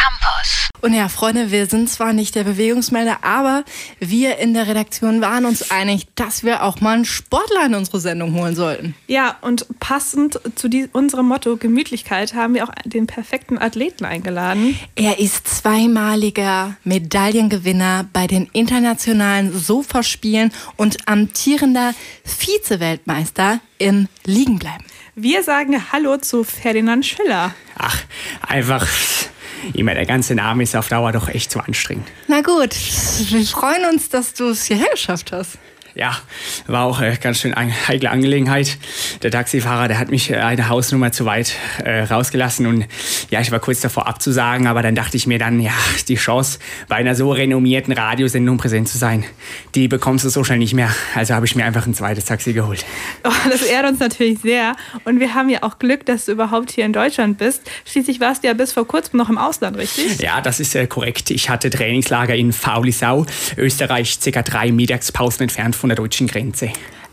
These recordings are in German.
Campus. Und ja, Freunde, wir sind zwar nicht der Bewegungsmelder, aber wir in der Redaktion waren uns einig, dass wir auch mal einen Sportler in unsere Sendung holen sollten. Ja, und passend zu die, unserem Motto Gemütlichkeit haben wir auch den perfekten Athleten eingeladen. Er ist zweimaliger Medaillengewinner bei den internationalen Sofaspielen und amtierender Vize-Weltmeister im Liegenbleiben. Wir sagen Hallo zu Ferdinand Schiller. Ach, einfach immer der ganze Name ist auf Dauer doch echt zu anstrengend. Na gut, wir freuen uns, dass du es hierher geschafft hast. Ja, war auch eine ganz schön heikle Angelegenheit. Der Taxifahrer, der hat mich äh, eine Hausnummer zu weit äh, rausgelassen und ja, ich war kurz davor abzusagen, aber dann dachte ich mir dann, ja, die Chance, bei einer so renommierten Radiosendung präsent zu sein, die bekommst du so schnell nicht mehr. Also habe ich mir einfach ein zweites Taxi geholt. Oh, das ehrt uns natürlich sehr und wir haben ja auch Glück, dass du überhaupt hier in Deutschland bist. Schließlich warst du ja bis vor kurzem noch im Ausland, richtig? Ja, das ist äh, korrekt. Ich hatte Trainingslager in Faulisau, Österreich, circa drei Mittagspausen entfernt von der deutschen Grenze.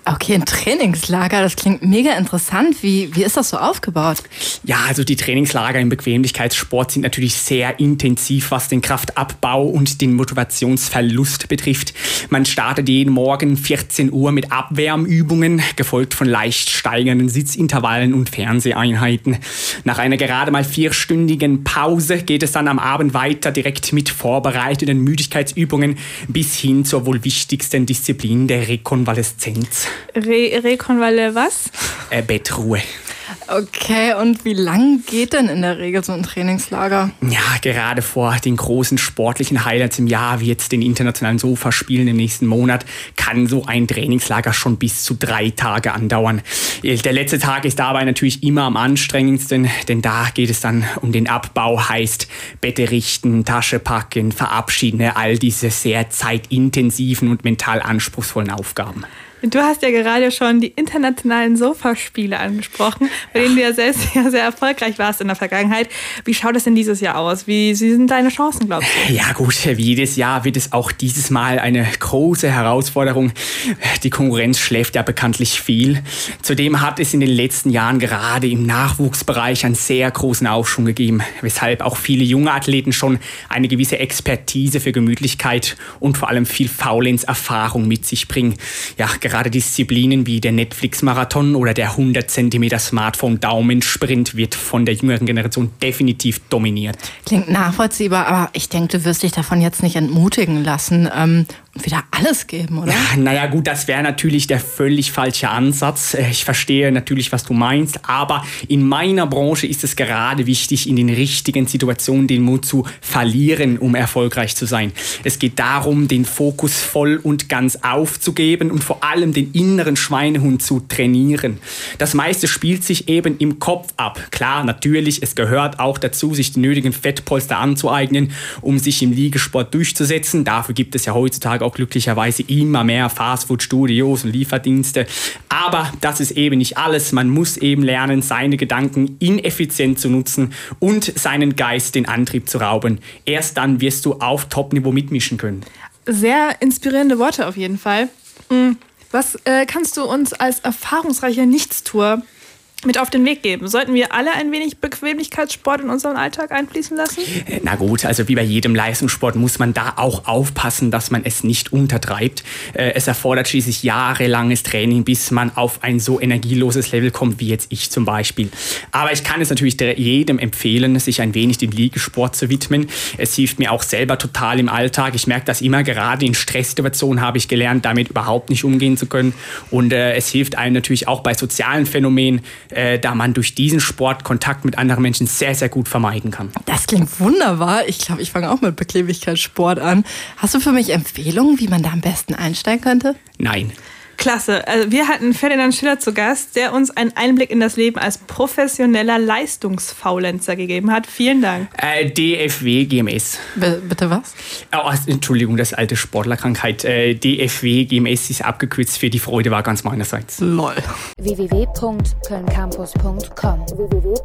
Okay, ein Trainingslager, das klingt mega interessant. Wie, wie ist das so aufgebaut? Ja, also die Trainingslager im Bequemlichkeitssport sind natürlich sehr intensiv, was den Kraftabbau und den Motivationsverlust betrifft. Man startet jeden Morgen 14 Uhr mit Abwärmübungen, gefolgt von leicht steigenden Sitzintervallen und Fernseheinheiten. Nach einer gerade mal vierstündigen Pause geht es dann am Abend weiter direkt mit vorbereiteten Müdigkeitsübungen bis hin zur wohl wichtigsten Disziplin der Rekonvaleszenz. Re Rekonvalle was? Äh, Bettruhe. Okay, und wie lang geht denn in der Regel so ein Trainingslager? Ja, gerade vor den großen sportlichen Highlights im Jahr, wie jetzt den internationalen Sofaspielen im nächsten Monat, kann so ein Trainingslager schon bis zu drei Tage andauern. Der letzte Tag ist dabei natürlich immer am anstrengendsten, denn da geht es dann um den Abbau, heißt Bette richten, Tasche packen, verabschieden, all diese sehr zeitintensiven und mental anspruchsvollen Aufgaben. Du hast ja gerade schon die internationalen Sofaspiele angesprochen, bei denen du ja selbst ja sehr erfolgreich warst in der Vergangenheit. Wie schaut es denn dieses Jahr aus? Wie, sind deine Chancen, glaubst du? Ja gut, wie jedes Jahr wird es auch dieses Mal eine große Herausforderung. Die Konkurrenz schläft ja bekanntlich viel. Zudem hat es in den letzten Jahren gerade im Nachwuchsbereich einen sehr großen Aufschwung gegeben, weshalb auch viele junge Athleten schon eine gewisse Expertise für Gemütlichkeit und vor allem viel Faulenz-Erfahrung mit sich bringen. Ja, Gerade Disziplinen wie der Netflix-Marathon oder der 100 cm Smartphone-Daumensprint wird von der jüngeren Generation definitiv dominiert. Klingt nachvollziehbar, aber ich denke, du wirst dich davon jetzt nicht entmutigen lassen. Wieder alles geben, oder? Ja, naja, gut, das wäre natürlich der völlig falsche Ansatz. Äh, ich verstehe natürlich, was du meinst, aber in meiner Branche ist es gerade wichtig, in den richtigen Situationen den Mut zu verlieren, um erfolgreich zu sein. Es geht darum, den Fokus voll und ganz aufzugeben und vor allem den inneren Schweinehund zu trainieren. Das meiste spielt sich eben im Kopf ab. Klar, natürlich, es gehört auch dazu, sich die nötigen Fettpolster anzueignen, um sich im Liegesport durchzusetzen. Dafür gibt es ja heutzutage auch glücklicherweise immer mehr Fastfood-Studios und Lieferdienste. Aber das ist eben nicht alles. Man muss eben lernen, seine Gedanken ineffizient zu nutzen und seinen Geist den Antrieb zu rauben. Erst dann wirst du auf Top-Niveau mitmischen können. Sehr inspirierende Worte auf jeden Fall. Hm, was äh, kannst du uns als erfahrungsreicher Nichtstour mit auf den Weg geben? Sollten wir alle ein wenig Bequemlichkeitssport in unseren Alltag einfließen lassen? Äh, na gut, also wie bei jedem Leistungssport muss man da auch aufpassen, dass man es nicht untertreibt. Äh, es erfordert schließlich jahrelanges Training, bis man auf ein so energieloses Level kommt, wie jetzt ich zum Beispiel. Aber ich kann es natürlich jedem empfehlen, sich ein wenig dem Liegesport zu widmen. Es hilft mir auch selber total im Alltag. Ich merke das immer, gerade in Stresssituationen habe ich gelernt, damit überhaupt nicht umgehen zu können. Und äh, es hilft einem natürlich auch bei sozialen Phänomenen, äh, da man durch diesen Sport Kontakt mit anderen Menschen sehr, sehr gut vermeiden kann. Das klingt wunderbar. Ich glaube, ich fange auch mit Bequemlichkeitssport an. Hast du für mich Empfehlungen, wie man da am besten einsteigen könnte? Nein. Klasse. Also wir hatten Ferdinand Schiller zu Gast, der uns einen Einblick in das Leben als professioneller Leistungsfaulenzer gegeben hat. Vielen Dank. Äh, DFW GMS. B bitte was? Oh, Entschuldigung, das alte Sportlerkrankheit. Äh, DFW GMS ist abgekürzt für die Freude war ganz meinerseits. Lol. www.kölncampus.com www